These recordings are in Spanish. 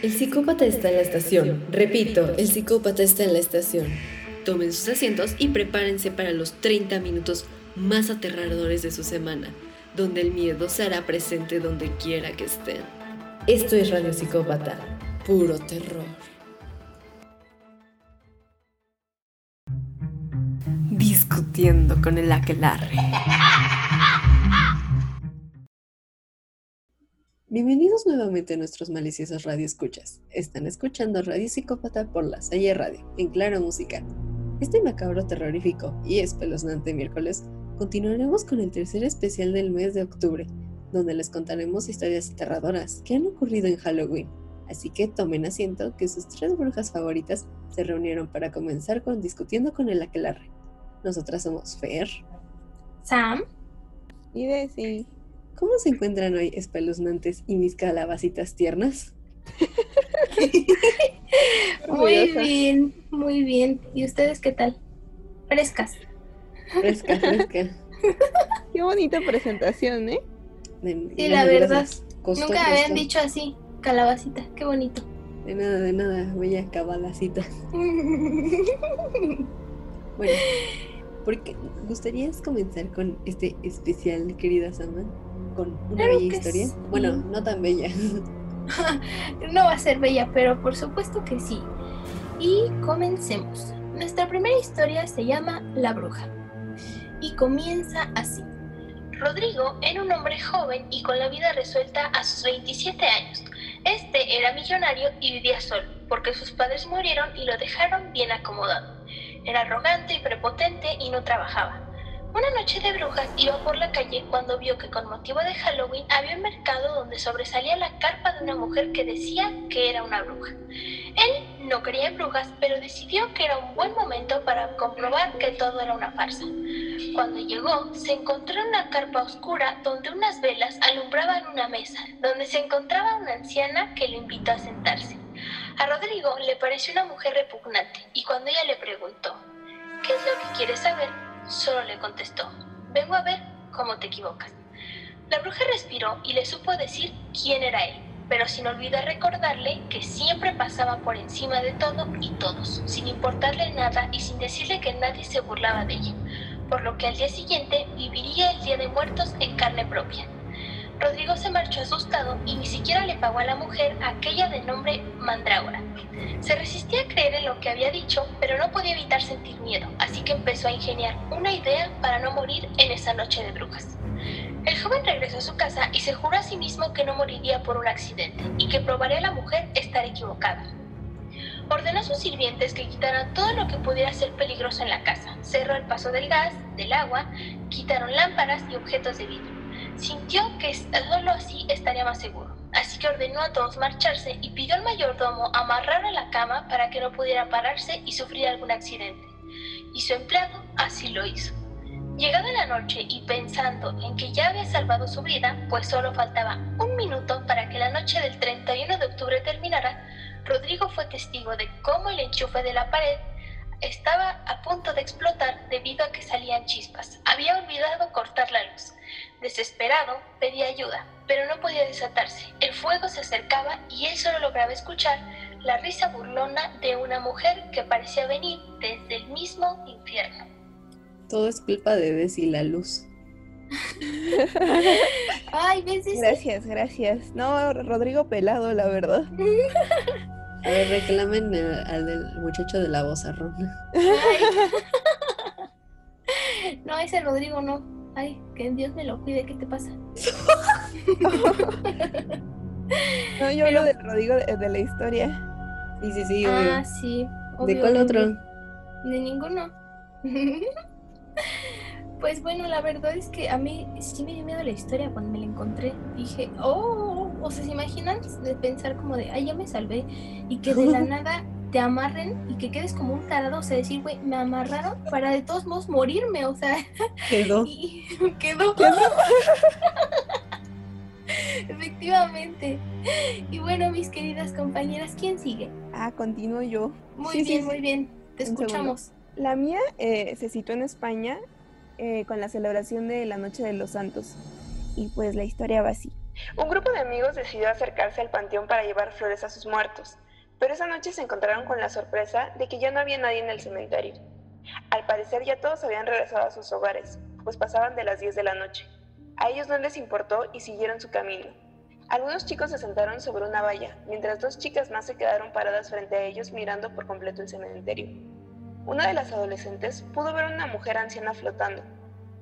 El psicópata está en la estación. Repito, el psicópata está en la estación. Tomen sus asientos y prepárense para los 30 minutos más aterradores de su semana, donde el miedo se hará presente donde quiera que estén. Esto es Radio Psicópata, puro terror. Discutiendo con el aquelarre. Bienvenidos nuevamente a nuestros maliciosos radio escuchas. Están escuchando Radio Psicópata por la Salle Radio, en Claro Música. Este macabro terrorífico y espeluznante miércoles continuaremos con el tercer especial del mes de octubre, donde les contaremos historias aterradoras que han ocurrido en Halloween. Así que tomen asiento que sus tres brujas favoritas se reunieron para comenzar con discutiendo con el aquelarre. Nosotras somos Fer, Sam y Desi. ¿Cómo se encuentran hoy espeluznantes y mis calabacitas tiernas? muy bien, muy bien. ¿Y ustedes qué tal? Frescas. Fresca, fresca. Qué bonita presentación, ¿eh? sí, la verdad. Nunca habían dicho así, calabacita. Qué bonito. De nada, de nada, bella cabalacita. bueno, porque ¿gustarías comenzar con este especial, querida Saman? Con una bella historia. Bueno, no tan bella. no va a ser bella, pero por supuesto que sí. Y comencemos. Nuestra primera historia se llama La Bruja. Y comienza así. Rodrigo era un hombre joven y con la vida resuelta a sus 27 años. Este era millonario y vivía solo, porque sus padres murieron y lo dejaron bien acomodado. Era arrogante y prepotente y no trabajaba. Una noche de brujas iba por la calle cuando vio que con motivo de Halloween había un mercado donde sobresalía la carpa de una mujer que decía que era una bruja. Él no en brujas, pero decidió que era un buen momento para comprobar que todo era una farsa. Cuando llegó, se encontró en una carpa oscura donde unas velas alumbraban una mesa, donde se encontraba una anciana que lo invitó a sentarse. A Rodrigo le pareció una mujer repugnante y cuando ella le preguntó, ¿qué es lo que quieres saber? Solo le contestó, vengo a ver cómo te equivocas. La bruja respiró y le supo decir quién era él, pero sin olvidar recordarle que siempre pasaba por encima de todo y todos, sin importarle nada y sin decirle que nadie se burlaba de ella, por lo que al día siguiente viviría el Día de Muertos en carne propia. Rodrigo se marchó asustado y ni siquiera le pagó a la mujer aquella de nombre Mandrágora. Se resistía a creer en lo que había dicho, pero no podía evitar sentir miedo, así que empezó a ingeniar una idea para no morir en esa noche de brujas. El joven regresó a su casa y se juró a sí mismo que no moriría por un accidente y que probaría a la mujer estar equivocada. Ordenó a sus sirvientes que quitaran todo lo que pudiera ser peligroso en la casa, cerró el paso del gas, del agua, quitaron lámparas y objetos de vidrio Sintió que solo así estaría más seguro, así que ordenó a todos marcharse y pidió al mayordomo amarrar a la cama para que no pudiera pararse y sufrir algún accidente. Y su empleado así lo hizo. Llegada la noche y pensando en que ya había salvado su vida, pues solo faltaba un minuto para que la noche del 31 de octubre terminara, Rodrigo fue testigo de cómo el enchufe de la pared estaba a punto de explotar debido a que salían chispas. Había olvidado cortar la luz. Desesperado, pedía ayuda, pero no podía desatarse. El fuego se acercaba y él solo lograba escuchar la risa burlona de una mujer que parecía venir desde el mismo infierno. Todo es culpa de Desi la luz. Ay, veces. Gracias, gracias. No, Rodrigo pelado, la verdad. A ver, reclamen al, muchacho de la voz arrona. No, ese Rodrigo no. Ay, que Dios me lo cuide, ¿qué te pasa? no, yo hablo de Rodrigo de, la historia. Sí, sí, sí, obvio. Ah, sí. ¿De cuál otro? De ninguno. Pues bueno, la verdad es que a mí sí me dio miedo la historia cuando me la encontré. Dije, oh, o sea, ¿se imaginan de pensar como de, ay, ya me salvé? Y que de la nada te amarren y que quedes como un tarado, o sea, decir, güey, me amarraron para de todos modos morirme, o sea. Quedó. quedó. Efectivamente. Y bueno, mis queridas compañeras, ¿quién sigue? Ah, continúo yo. Muy bien, muy bien. Te escuchamos. La mía eh, se situó en España eh, con la celebración de la Noche de los Santos. Y pues la historia va así. Un grupo de amigos decidió acercarse al panteón para llevar flores a sus muertos, pero esa noche se encontraron con la sorpresa de que ya no había nadie en el cementerio. Al parecer ya todos habían regresado a sus hogares, pues pasaban de las 10 de la noche. A ellos no les importó y siguieron su camino. Algunos chicos se sentaron sobre una valla, mientras dos chicas más se quedaron paradas frente a ellos mirando por completo el cementerio. Una de las adolescentes pudo ver una mujer anciana flotando.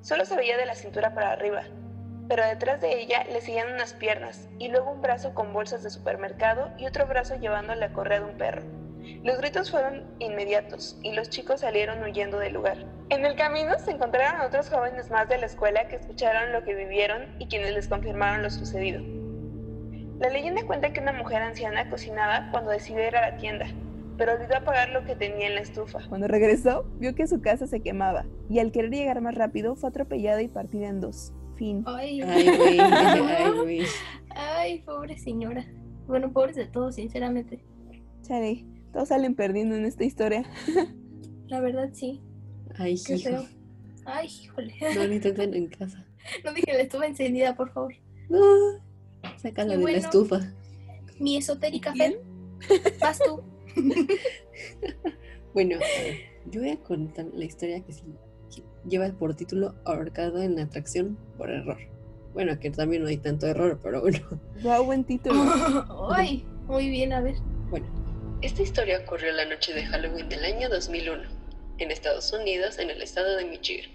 Solo se veía de la cintura para arriba, pero detrás de ella le seguían unas piernas y luego un brazo con bolsas de supermercado y otro brazo llevando la correa de un perro. Los gritos fueron inmediatos y los chicos salieron huyendo del lugar. En el camino se encontraron otros jóvenes más de la escuela que escucharon lo que vivieron y quienes les confirmaron lo sucedido. La leyenda cuenta que una mujer anciana cocinaba cuando decidió ir a la tienda, pero olvidó apagar lo que tenía en la estufa. Cuando regresó, vio que su casa se quemaba y al querer llegar más rápido fue atropellada y partida en dos. Fin. Ay, Ay, güey, ay, güey. ay, pobre señora. Bueno, pobres de todos, sinceramente. Chale, todos salen perdiendo en esta historia. La verdad, sí. Ay, Qué hijo. feo. Ay, híjole. No lo intenten en casa. No dije la estufa encendida, por favor. No. Sácala Y de la bueno. estufa. Mi esotérica Fer. Vas tú. Bueno, yo voy a contar la historia que sí que lleva por título Ahorcado en la atracción por error. Bueno, que también no hay tanto error, pero bueno. Wow, buen título. Ay, muy bien, a ver. Bueno, esta historia ocurrió la noche de Halloween del año 2001, en Estados Unidos, en el estado de Michigan.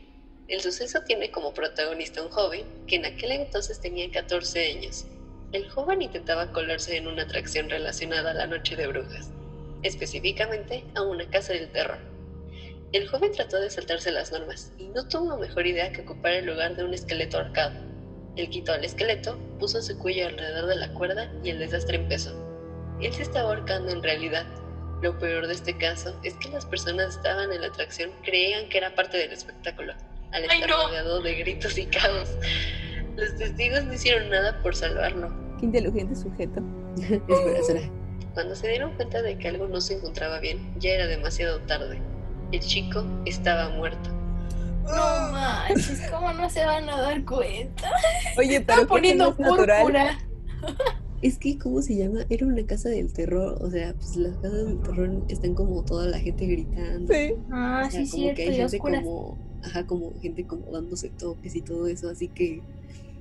El suceso tiene como protagonista un joven que en aquel entonces tenía 14 años. El joven intentaba colarse en una atracción relacionada a la noche de brujas, específicamente a una casa del terror. El joven trató de saltarse las normas y no tuvo mejor idea que ocupar el lugar de un esqueleto ahorcado. Él quitó al esqueleto, puso su cuello alrededor de la cuerda y el desastre empezó. Él se estaba ahorcando en realidad. Lo peor de este caso es que las personas que estaban en la atracción creían que era parte del espectáculo, al ¡Ay, estar no! rodeado de gritos y caos. Los testigos no hicieron nada por salvarlo. Qué inteligente sujeto. espera, espera. Cuando se dieron cuenta de que algo no se encontraba bien, ya era demasiado tarde. El chico estaba muerto. No manches, ¿cómo no se van a dar cuenta? Oye, Están pero ¿qué poniendo no es púrpura. Es que, ¿cómo se llama? Era una casa del terror. O sea, pues las casas del terror están como toda la gente gritando. Sí. Ah, O sea, sí, como cierto, que hay gente como, ajá, como gente como dándose toques y todo eso, así que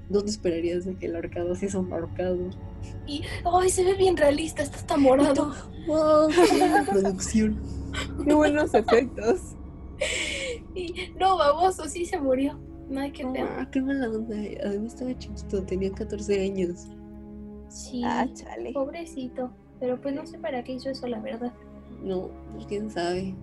no te esperarías de que el ahorcado sí es un ahorcado. Y, ay, se ve bien realista, está hasta morado. ¡Wow! ¡Qué buena producción! Qué buenos efectos. Y, no, baboso, sí se murió. Ay, qué feo. Ah, qué mala onda. Además estaba chiquito, tenía 14 años. Sí, Ah, chale. pobrecito. Pero pues no sé para qué hizo eso, la verdad. No, pues quién sabe.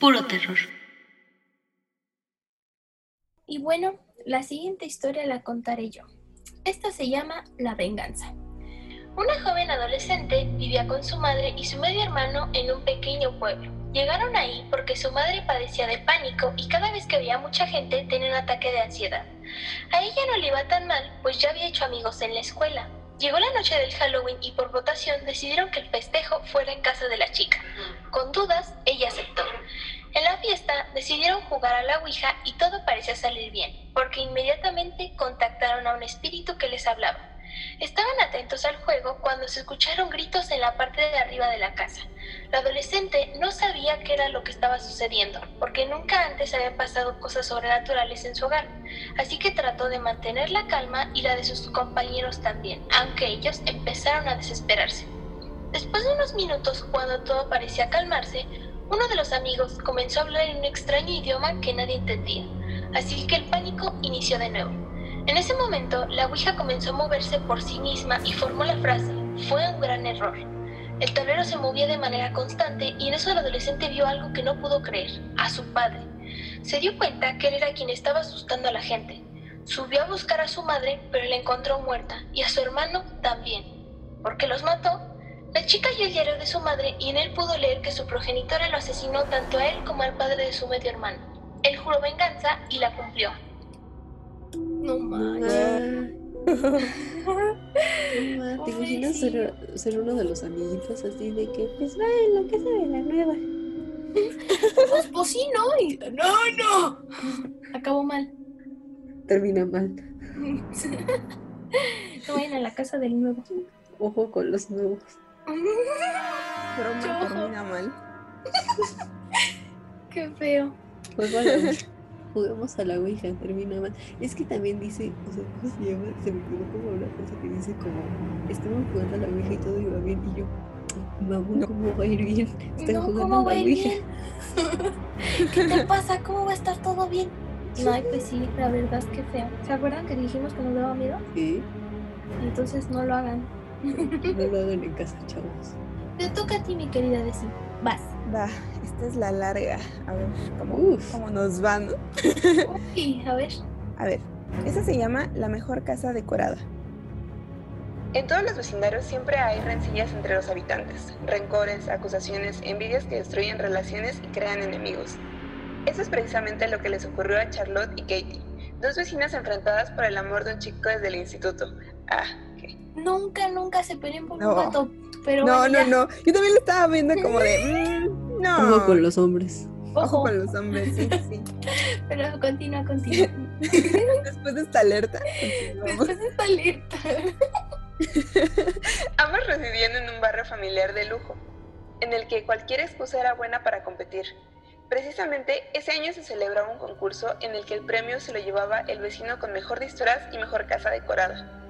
Puro terror. Y bueno, la siguiente historia la contaré yo. Esta se llama La venganza. Una joven adolescente vivía con su madre y su medio hermano en un pequeño pueblo. Llegaron ahí porque su madre padecía de pánico y cada vez que veía mucha gente tenía un ataque de ansiedad. A ella no le iba tan mal, pues ya había hecho amigos en la escuela. Llegó la noche del Halloween y por votación decidieron que el festejo fuera en casa de la chica. Con dudas, ella aceptó. En la fiesta decidieron jugar a la Ouija y todo parecía salir bien, porque inmediatamente contactaron a un espíritu que les hablaba. Estaban atentos al juego cuando se escucharon gritos en la parte de arriba de la casa. La adolescente no sabía qué era lo que estaba sucediendo, porque nunca antes habían pasado cosas sobrenaturales en su hogar, así que trató de mantener la calma y la de sus compañeros también, aunque ellos empezaron a desesperarse. Después de unos minutos, cuando todo parecía calmarse, uno de los amigos comenzó a hablar en un extraño idioma que nadie entendía, así que el pánico inició de nuevo. En ese momento, la Ouija comenzó a moverse por sí misma y formó la frase, fue un gran error. El tablero se movía de manera constante y en eso el adolescente vio algo que no pudo creer, a su padre. Se dio cuenta que él era quien estaba asustando a la gente. Subió a buscar a su madre, pero la encontró muerta, y a su hermano también. ¿Por qué los mató? La chica halló el diario de su madre y en él pudo leer que su progenitora lo asesinó tanto a él como al padre de su medio hermano. Él juró venganza y la cumplió. No manches. Ah, no ma, ¿Te imaginas ser, ser uno de los amiguitos así de que, pues va en la casa de la nueva? Pues, pues sí, ¿no? Y, no, no. Acabó mal. Termina mal. No vayan a la casa del nuevo. Ojo con los nuevos. Broma termina mal. Qué feo. A la- Juguemos a la Ouija, termina mal. Es que también dice, o sea, ¿cómo se llama? Se me quedó como una cosa que dice como, estaban jugando a la Ouija y todo iba bien. Y yo, mamón, No. ¿cómo va a ir bien? Están No, jugando ¿cómo a la Ouija. bien? ¿Qué te pasa? ¿Cómo va a estar todo bien? No, pues sí, la verdad es que feo. ¿Se acuerdan que dijimos que nos daba miedo? Sí, Entonces no lo hagan. no lo hagan en casa, chavos. Te toca a ti, mi querida Desi. Vas. Va, esta es la larga. A ver cómo, Uf. cómo nos van. ¿no? Y a ver. A ver, esta se llama La mejor casa decorada. En todos los vecindarios siempre hay rencillas entre los habitantes, rencores, acusaciones, envidias que destruyen relaciones y crean enemigos. Eso es precisamente lo que les ocurrió a Charlotte y Katie, dos vecinas enfrentadas por el amor de un chico desde el instituto. Ah. Nunca, nunca se peleen por No. un gato. Pero no, bueno, no, no. Yo también lo estaba viendo como de. mm, no. Ojo con los hombres. Ojo Ojo. con los hombres, sí, sí. Pero continúa, continúa. Después de esta alerta, continuamos. Después de esta alerta. Ambos residían en un barrio familiar de lujo, en el que cualquier excusa era buena para competir. Precisamente ese año se celebraba un concurso en el que el premio se lo llevaba el vecino con mejor disfraz y mejor casa decorada.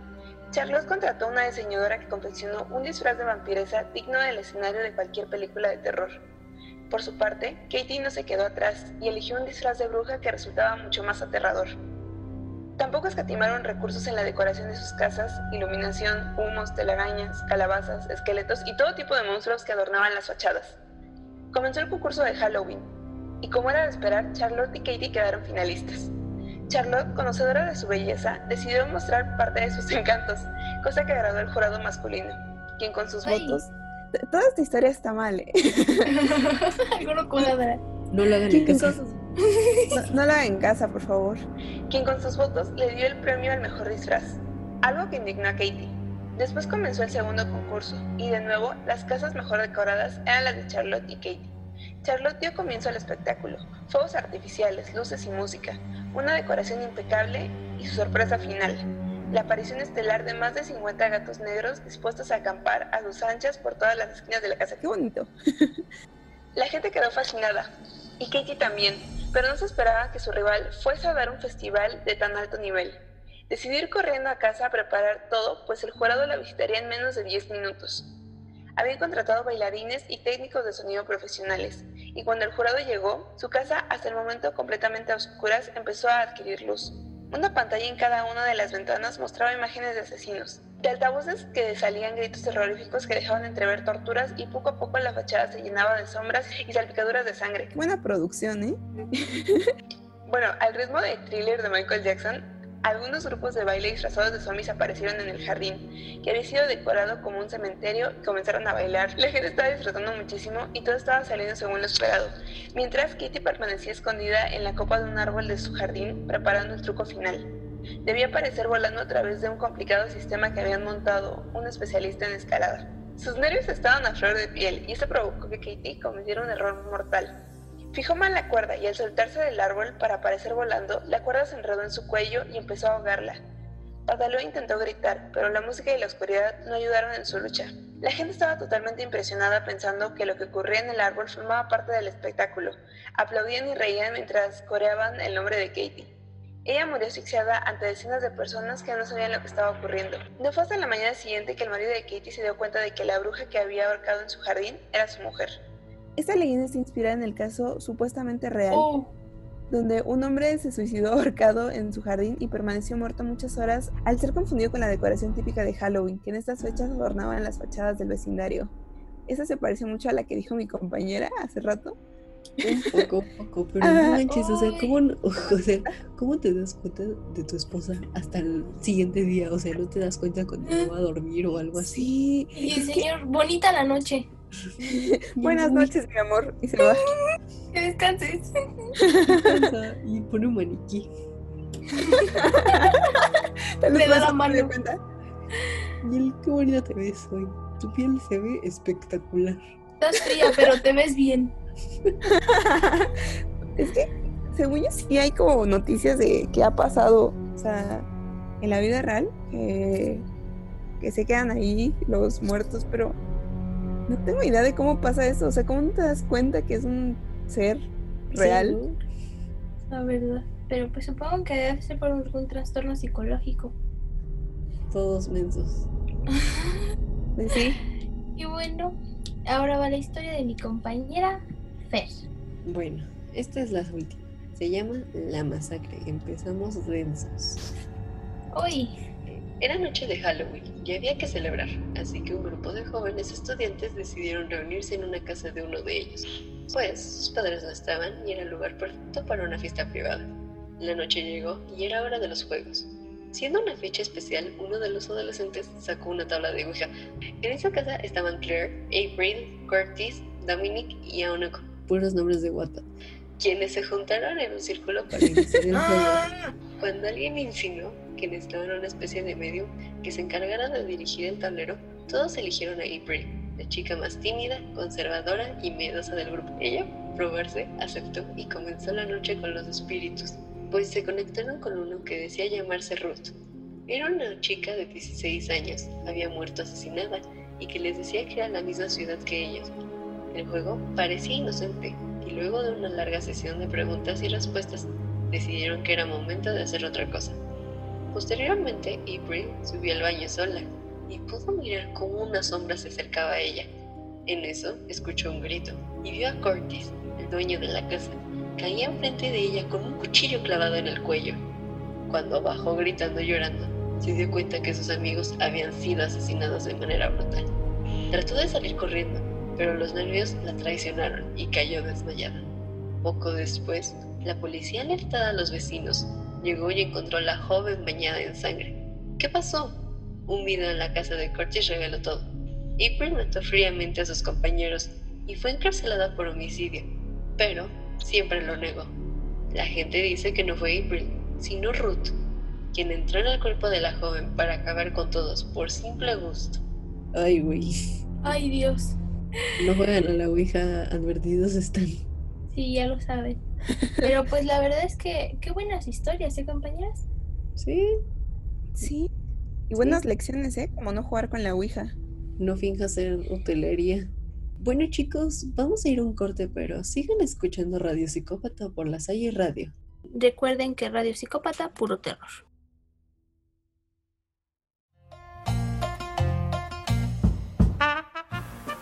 Charlotte contrató a una diseñadora que confeccionó un disfraz de vampiresa digno del escenario de cualquier película de terror. Por su parte, Katie no se quedó atrás y eligió un disfraz de bruja que resultaba mucho más aterrador. Tampoco escatimaron recursos en la decoración de sus casas, iluminación, humos, telarañas, calabazas, esqueletos y todo tipo de monstruos que adornaban las fachadas. Comenzó el concurso de Halloween, y como era de esperar, Charlotte y Katie quedaron finalistas. Charlotte, conocedora de su belleza, decidió mostrar parte de sus encantos, cosa que agradó al jurado masculino, quien con sus Ay. votos Toda esta historia está mal, ¿eh? Alguno cuadra. No lo hagan en ¿Quién casa. sus- No, no la hagan en casa, por favor. quien con sus votos le dio el premio al mejor disfraz, algo que indignó a Katie. Después comenzó el segundo concurso, y de nuevo las casas mejor decoradas eran las de Charlotte y Katie. Charlotte dio comienzo al espectáculo, fuegos artificiales, luces y música, una decoración impecable y su sorpresa final, la aparición estelar de más de 50 gatos negros dispuestos a acampar a sus anchas por todas las esquinas de la casa. Qué bonito. La gente quedó fascinada, y Katie también, pero no se esperaba que su rival fuese a dar un festival de tan alto nivel. Decidió ir corriendo a casa a preparar todo, pues el jurado la visitaría en menos de 10 minutos. Habían contratado bailarines y técnicos de sonido profesionales, y cuando el jurado llegó, su casa, hasta el momento completamente a oscuras, empezó a adquirir luz. Una pantalla en cada una de las ventanas mostraba imágenes de asesinos, de altavoces que salían gritos terroríficos que dejaban entrever torturas y poco a poco la fachada se llenaba de sombras y salpicaduras de sangre. Buena producción, ¿eh? Bueno, al ritmo de thriller de Michael Jackson, algunos grupos de baile disfrazados de zombies aparecieron en el jardín, que había sido decorado como un cementerio, y comenzaron a bailar. La gente estaba disfrutando muchísimo y todo estaba saliendo según lo esperado, mientras Kitty permanecía escondida en la copa de un árbol de su jardín, preparando el truco final. Debía aparecer volando a través de un complicado sistema que habían montado un especialista en escalada. Sus nervios estaban a flor de piel y eso provocó que Katie cometiera un error mortal. Fijó mal la cuerda y al soltarse del árbol para aparecer volando, la cuerda se enredó en su cuello y empezó a ahogarla. Pataleó e intentó gritar, pero la música y la oscuridad no ayudaron en su lucha. La gente estaba totalmente impresionada pensando que lo que ocurría en el árbol formaba parte del espectáculo. Aplaudían y reían mientras coreaban el nombre de Katie. Ella murió asfixiada ante decenas de personas que no sabían lo que estaba ocurriendo. No fue hasta la mañana siguiente que el marido de Katie se dio cuenta de que la bruja que había ahorcado en su jardín era su mujer. Esta leyenda está inspirada en el caso supuestamente real, Oh, donde un hombre se suicidó ahorcado en su jardín y permaneció muerto muchas horas al ser confundido con la decoración típica de Halloween, que en estas fechas adornaban las fachadas del vecindario. Esa se parece mucho a la que dijo mi compañera hace rato. Un poco, un poco, pero Ah, no manches, o sea. ¿cómo, no- o sea, ¿cómo te das cuenta de tu esposa hasta el siguiente día? O sea, ¿no te das cuenta cuando no va a dormir o algo así? Sí. y el señor, bonita la noche. Buenas noches, mi amor. Y se va. Que descanses. Y pone un maniquí. Le da la mano. Y él, qué bonita te ves hoy. Tu piel se ve espectacular. Estás fría, pero te ves bien. es que, según yo, sí hay como noticias de qué ha pasado, o sea, en la vida real, que se quedan ahí los muertos, pero no tengo idea de cómo pasa eso. O sea, ¿cómo no te das cuenta que es un ser real? La verdad. Pero pues supongo que debe ser por algún trastorno psicológico. Todos mensos. Pues sí. Y bueno, ahora va la historia de mi compañera Fer. Bueno, esta es la última. Se llama La Masacre. Empezamos densos. Uy, Era noche de Halloween y había que celebrar, así que un grupo de jóvenes estudiantes decidieron reunirse en una casa de uno de ellos. Pues sus padres no estaban y era el lugar perfecto para una fiesta privada. La noche llegó y era hora de los juegos. Siendo una fecha especial, uno de los adolescentes sacó una tabla de Ouija. En esa casa estaban Claire, April, Curtis, Dominic y Aunuko, puros nombres de Wattpad, quienes se juntaron en un círculo para iniciar el juego. Cuando alguien insinuó que necesitaban una especie de medium que se encargara de dirigir el tablero, todos eligieron a April, la chica más tímida, conservadora y miedosa del grupo. Ella, probarse, aceptó y comenzó la noche con los espíritus, pues se conectaron con uno que decía llamarse Ruth. Era una chica de 16 años, había muerto asesinada y que les decía que era la misma ciudad que ellos. El juego parecía inocente y luego de una larga sesión de preguntas y respuestas decidieron que era momento de hacer otra cosa. Posteriormente, April subió al baño sola y pudo mirar cómo una sombra se acercaba a ella. En eso, escuchó un grito y vio a Curtis, el dueño de la casa, caía enfrente de ella con un cuchillo clavado en el cuello. Cuando bajó gritando y llorando, se dio cuenta que sus amigos habían sido asesinados de manera brutal. Trató de salir corriendo, pero los nervios la traicionaron y cayó desmayada. Poco después, la policía alertada a los vecinos llegó y encontró a la joven bañada en sangre. ¿Qué pasó? Un video en la casa de Curtis reveló todo. April mató fríamente a sus compañeros y fue encarcelada por homicidio, pero siempre lo negó. La gente dice que no fue April, sino Ruth, quien entró en el cuerpo de la joven para acabar con todos por simple gusto. Ay, güey. ay Dios. No juegan a la Ouija, advertidos están. Sí, ya lo saben. Pero pues la verdad es que qué buenas historias, ¿eh, compañeras? Sí, Sí. Y buenas lecciones, ¿eh? Como no jugar con la Ouija. no finjas ser hotelería. Bueno chicos, vamos a ir a un corte, pero sigan escuchando Radio Psicópata por la Salle Radio. Recuerden que Radio Psicópata, puro terror.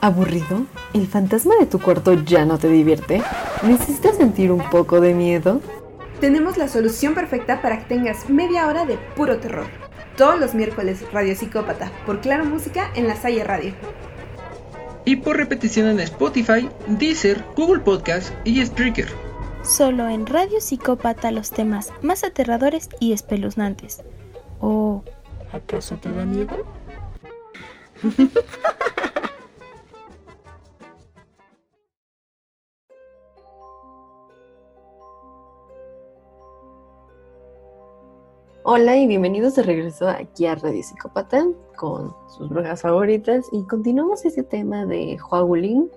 ¿Aburrido? ¿El fantasma de tu cuarto ya no te divierte? ¿Necesitas sentir un poco de miedo? Tenemos la solución perfecta para que tengas media hora de puro terror. Todos los miércoles, Radio Psicópata, por Claro Música en la Salle Radio. y por repetición en Spotify, Deezer, Google Podcast y Spreaker. Solo en Radio Psicópata los temas más aterradores y espeluznantes. Oh, ¿Acaso te da miedo? Hola y bienvenidos de regreso aquí a Radio Psicópata con sus brujas favoritas y continuamos este tema de Huagulín,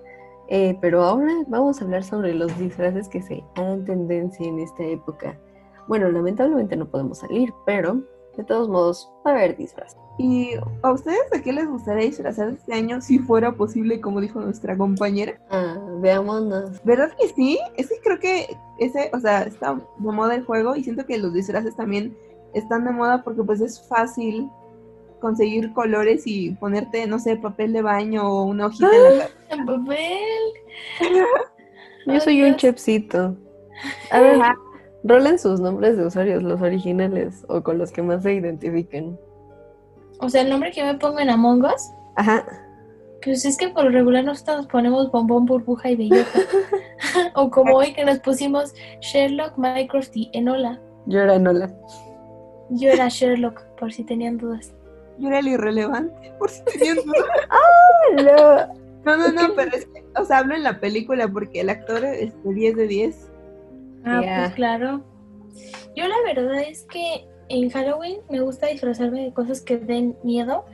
eh, pero ahora vamos a hablar sobre los disfraces que se dan tendencia en esta época. Bueno, lamentablemente no podemos salir, pero de todos modos va a haber disfraces. ¿Y a ustedes de qué les gustaría disfrazar este año si fuera posible, como dijo nuestra compañera? Ah, veámonos. ¿Verdad que sí? Es que creo que ese, o sea, está de moda el juego y siento que los disfraces también están de moda porque pues es fácil conseguir colores y ponerte, no sé, papel de baño o una hojita en la cara. en papel. Yo soy un chepsito. A ver, rolen sus nombres de usuarios, los originales o con los que más se identifiquen. O sea, el nombre que me pongo en Among Us, Ajá. pues es que por lo regular nosotros nos ponemos bombón, burbuja y bellota. o como hoy que nos pusimos Sherlock, Mycroft y Enola. Yo era Nola. Yo era Sherlock, por si tenían dudas. Yo era el irrelevante, por si tenían duda. No, no, no, pero es que, o sea, hablo en la película porque el actor es de 10 de 10. Ah, pues claro. Yo la verdad es que en Halloween me gusta disfrazarme de cosas que den miedo.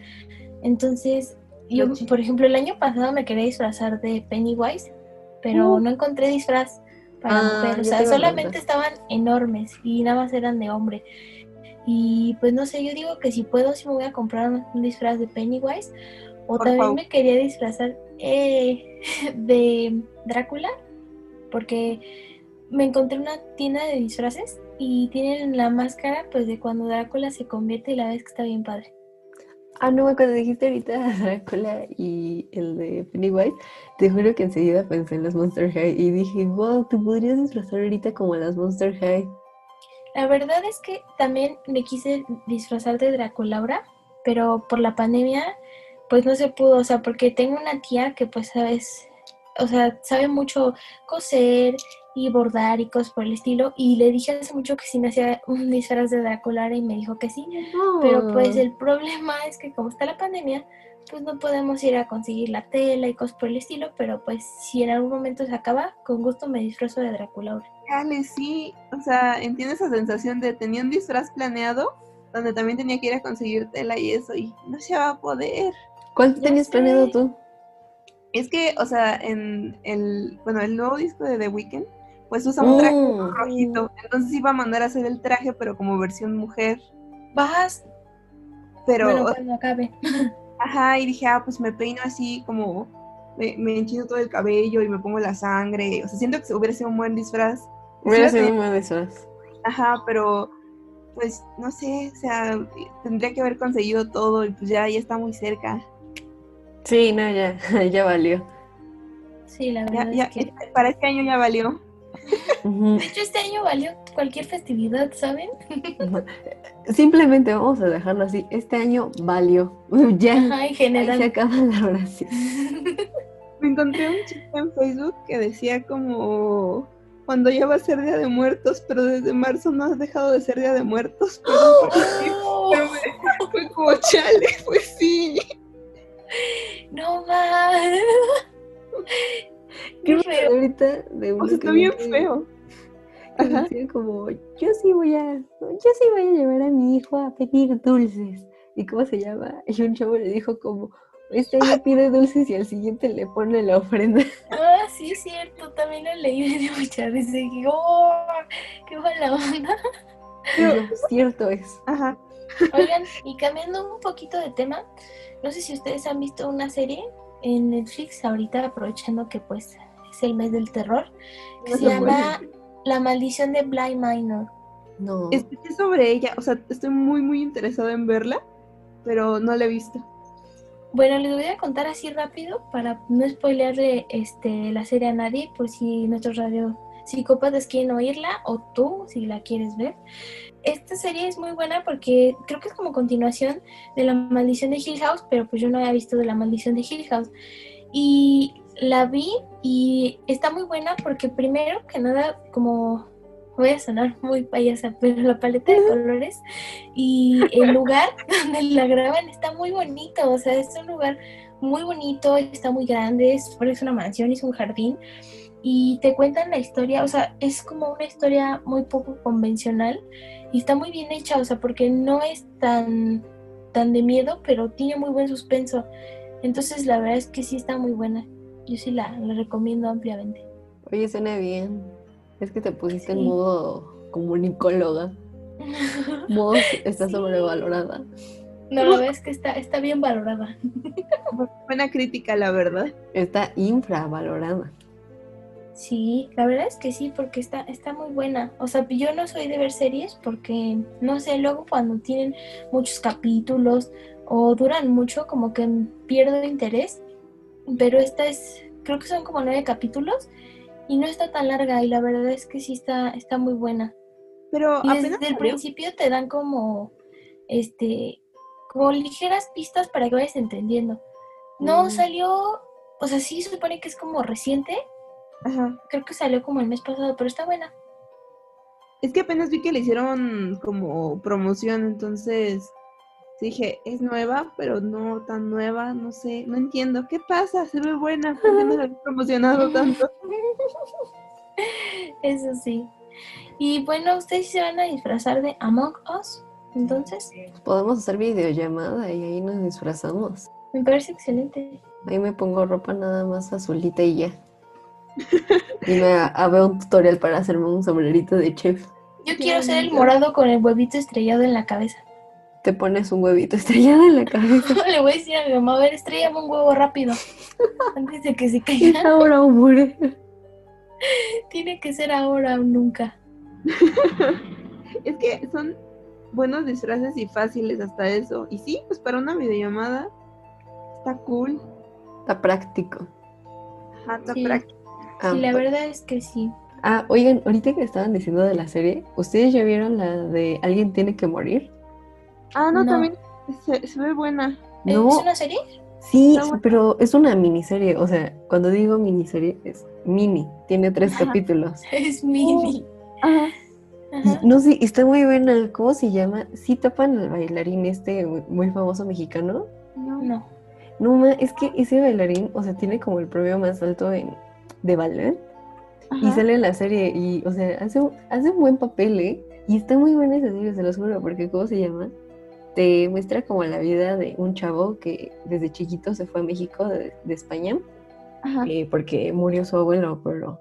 Entonces, yo, por ejemplo, el año pasado me quería disfrazar de Pennywise pero Uh. no encontré disfraz para Ah, mujer. O sea, solamente estaban enormes y nada más eran de hombre. Y pues no sé, yo digo que si puedo, si me voy a comprar un, un disfraz de Pennywise. O Por también favor. me quería disfrazar eh, de Drácula, porque me encontré una tienda de disfraces y tienen la máscara pues de cuando Drácula se convierte y la vez que está bien padre. Ah, no, cuando dijiste ahorita Drácula y el de Pennywise, te juro que enseguida pensé en las Monster High y dije, wow, te podrías disfrazar ahorita como las Monster High. La verdad es que también me quise disfrazar de Draculaura, pero por la pandemia pues no se pudo, o sea, porque tengo una tía que pues sabes, o sea, sabe mucho coser y bordar y cosas por el estilo y le dije hace mucho que sí me hacía un disfraz de Draculaura y me dijo que sí, pero pues el problema es que como está la pandemia, pues no podemos ir a conseguir la tela y cosas por el estilo, pero pues si en algún momento se acaba, con gusto me disfrazo de Draculaura. Dale, sí, o sea, entiendo esa sensación de tenía un disfraz planeado donde también tenía que ir a conseguir tela y eso y no se va a poder. ¿Cuál Ya tenías sé. planeado tú? Es que, o sea, en el, bueno, el nuevo disco de The Weeknd, pues usa un traje Mm. rojito, entonces iba a mandar a hacer el traje, pero como versión mujer, Vas, pero, bueno, cuando acabe. ajá, y dije, ah, pues me peino así como, me, me enchino todo el cabello y me pongo la sangre, o sea, siento que hubiera sido un buen disfraz. Hubiera sido un buen disfraz. Ajá, pero pues no sé, o sea, tendría que haber conseguido todo y pues ya, ya está muy cerca. Sí, no, ya, ya valió. Sí, la verdad ya, es que... para este año ya valió. De hecho, este año valió cualquier festividad, ¿saben? Simplemente vamos a dejarlo así. Este año valió. Ya. Ajá, en Ahí general. se acaba la oración. Me encontré un chico en Facebook que decía como cuando ya va a ser Día de Muertos, pero desde marzo no has dejado de ser Día de Muertos. Pero me- fue como chale, pues sí. No más. Qué feo. ahorita de O uno sea, que está bien feo. Ajá. como, yo sí voy a, yo sí voy a llevar a mi hijo a pedir dulces. ¿Y cómo se llama? Y un chavo le dijo como, este año pide dulces y al siguiente le pone la ofrenda. Ah, sí, es cierto. También lo leí y me dio mucha risa. Y dije, oh, qué buena onda. Yo, cierto es. Ajá. Oigan, y cambiando un poquito de tema, no sé si ustedes han visto una serie en Netflix ahorita, aprovechando que pues es el mes del terror, que No se se llama La maldición de Bly Minor. No. Escuché sobre ella, o sea, estoy muy, muy interesada en verla, pero no la he visto. Bueno, les voy a contar así rápido para no spoilearle este, la serie a nadie, por si nuestros radio psicópatas quieren oírla o tú, si la quieres ver. Esta serie es muy buena porque creo que es como continuación de La Maldición de Hill House, pero pues yo no había visto de La Maldición de Hill House. Y la vi y está muy buena porque primero que nada, como voy a sonar muy payasa, pero la paleta de colores y el lugar donde la graban está muy bonito, o sea, es un lugar muy bonito, está muy grande, es, es una mansión, es un jardín y te cuentan la historia, o sea, es como una historia muy poco convencional y está muy bien hecha, o sea, porque no es tan, tan de miedo, pero tiene muy buen suspenso. Entonces, la verdad es que sí está muy buena. Yo sí la, la recomiendo ampliamente. Oye, suena bien. Es que te pusiste en modo comunicóloga. Modo está Sí. sobrevalorada. No, la verdad es que está, está bien valorada. Buena crítica, la verdad. Está infravalorada. Sí, la verdad es que sí, porque está, está muy buena. O sea, yo no soy de ver series porque, no sé, luego cuando tienen muchos capítulos o duran mucho, como que pierdo interés. Pero esta es, creo que son como nueve capítulos y no está tan larga y la verdad es que sí está, está muy buena. Pero Y desde el principio te dan como, este, como ligeras pistas para que vayas entendiendo. No Mm. salió, o sea, sí supone que es como reciente, Ajá. creo que salió como el mes pasado, pero está buena. Es que apenas vi que le hicieron como promoción, entonces dije, es nueva, pero no tan nueva, no sé, no entiendo. ¿Qué pasa? Se ve buena, ¿por qué no la han promocionado tanto? Eso sí. Y bueno, ustedes se van a disfrazar de Among Us, entonces Podemos hacer videollamada y ahí nos disfrazamos. me parece excelente. Ahí me pongo ropa nada más azulita y ya. Y me a, a ver un tutorial para hacerme un sombrerito de chef. Yo quiero ser el morado con el huevito estrellado en la cabeza. Te pones un huevito estrellado en la cabeza. Le voy a decir a mi mamá, a ver, estrellame un huevo rápido. Antes de que se Es caiga. ahora o muere. Tiene que ser ahora o nunca. Es que son buenos disfraces y fáciles hasta eso. Y sí, pues para una videollamada está cool. Está práctico. Ajá, está Sí. práctico. Ah, Sí, la verdad es que sí. Ah, oigan, ahorita que estaban diciendo de la serie, ¿ustedes ya vieron la de Alguien tiene que morir? Ah, no, No. también se, se ve buena. No, ¿Es una serie? sí, pero es una miniserie. O sea, cuando digo miniserie es mini. Tiene tres Ajá. capítulos. Es mini. Ajá. Ajá. Y, no sé, está muy buena. ¿Cómo se llama? Sí tapan al bailarín este muy, muy famoso mexicano. No. No. No, ma, es que ese bailarín, o sea, tiene como el premio más alto en, de ballet. Y sale en la serie y, o sea, hace, un- hace un buen papel, ¿eh? Y está muy buena esa serie, se los juro, porque ¿cómo se llama? Te muestra como la vida de un chavo que desde chiquito se fue a México de, de España, Ajá. eh, porque murió su abuelo, pero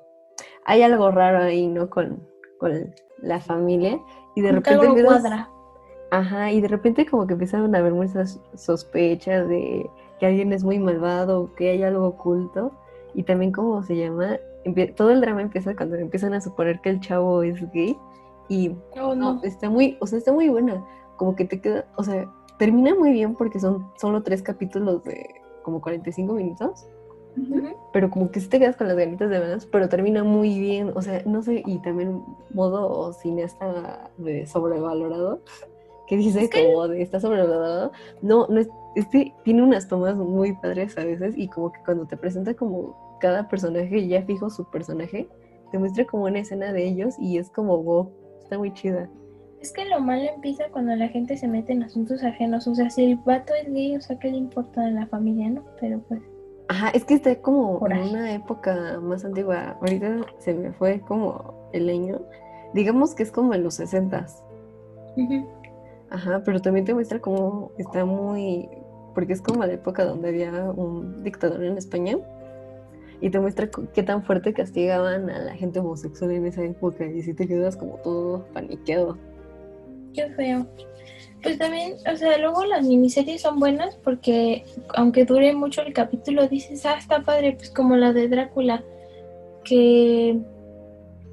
hay algo raro ahí, ¿no? Con, con la familia. Y de repente algo no empiezas- cuadra. Ajá, y de repente como que empezaron a haber muchas sospechas de que alguien es muy malvado, que hay algo oculto, y también como se llama, todo el drama empieza cuando empiezan a suponer que el chavo es gay, y Oh, no, no. está muy, o sea, está muy buena, como que te queda, o sea, termina muy bien porque son solo tres capítulos de como 45 minutos, pero como que sí te quedas con las ganitas de verlas, pero termina muy bien, o sea, no sé, y también modo cineasta de sobrevalorado, que dice como de está sobrevalorado, no, no es, este tiene unas tomas muy padres a veces y como que cuando te presenta como cada personaje ya fijo su personaje, te muestra como una escena de ellos y es como wow, está muy chida. Es que lo malo empieza cuando la gente se mete en asuntos ajenos. O sea, si el vato es gay, o sea, ¿qué le importa de la familia, no? Pero pues. Ajá, es que está como en una época más antigua. Ahorita se me fue como el año. Digamos que es como en los 60 ujú. Ajá, pero también te muestra cómo está muy. Porque es como la época donde había un dictador en España. Y te muestra qué tan fuerte castigaban a la gente homosexual en esa época. Y si te quedas como todo paniqueado. Qué feo. Pues también, o sea, luego las miniseries son buenas porque aunque dure mucho el capítulo, dices, ah, está padre, pues como la de Drácula, que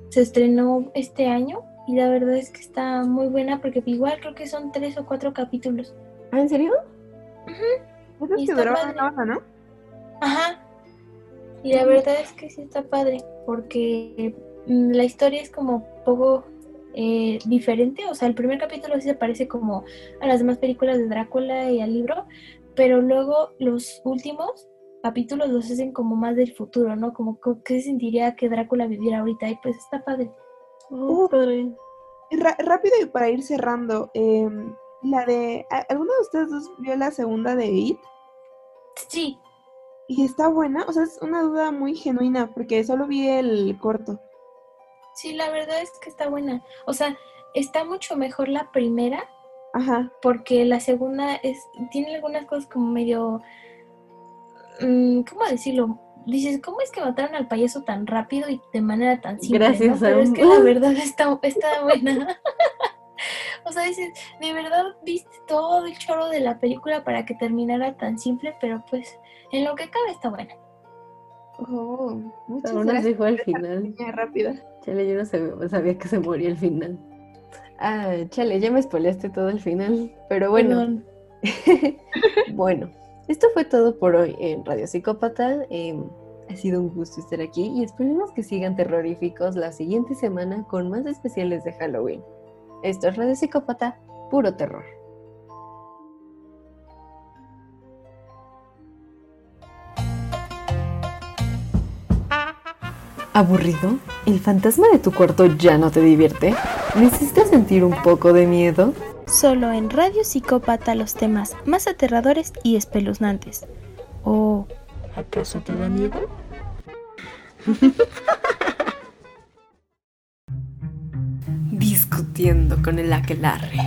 se estrenó este año y la verdad es que está muy buena porque igual creo que son tres o cuatro capítulos. ¿Ah, en serio? Es Y que está duraba padre. una hora, ¿no? Ajá. Y la verdad es que sí está padre, porque mm, la historia es como poco eh, diferente. O sea, el primer capítulo sí se parece como a las demás películas de Drácula y al libro, pero luego los últimos capítulos los hacen como más del futuro, ¿no? Como co- qué se sentiría que Drácula viviera ahorita. Y pues está padre. Oh, Uh. padre. Y ra- rápido y para ir cerrando, em, la de... ¿a- ¿Alguno de ustedes dos vio la segunda de It? Sí, Y está buena, o sea, es una duda muy genuina, porque solo vi el corto. sí, la verdad es que está buena. O sea, está mucho mejor la primera Ajá. porque la segunda es tiene algunas cosas como medio mm, ¿cómo decirlo? Dices, ¿cómo es que mataron al payaso tan rápido y de manera tan simple? Gracias ¿no? a Pero es que la verdad está, está buena. o sea, dices, de verdad viste todo el choro de la película para que terminara tan simple, pero pues en lo que cabe está buena. Oh, muchas Aún gracias. fue al final. Rápida. Chale, yo no sab- sabía que se moría al final. Ah, chale, ya me spoileaste todo el final. Pero bueno. Bueno, esto fue todo por hoy en Radio Psicópata. Em, ha sido un gusto estar aquí y esperemos que sigan terroríficos la siguiente semana con más especiales de Halloween. Esto es Radio Psicópata, puro terror. ¿Aburrido? ¿El fantasma de tu cuarto ya no te divierte? ¿Necesitas sentir un poco de miedo? Solo en Radio Psicópata los temas más aterradores y espeluznantes. Oh, ¿Acaso te da miedo? Discutiendo con el aquelarre.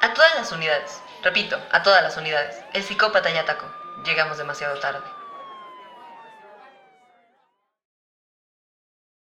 A todas las unidades. Repito, a todas las unidades. El psicópata ya atacó. Llegamos demasiado tarde.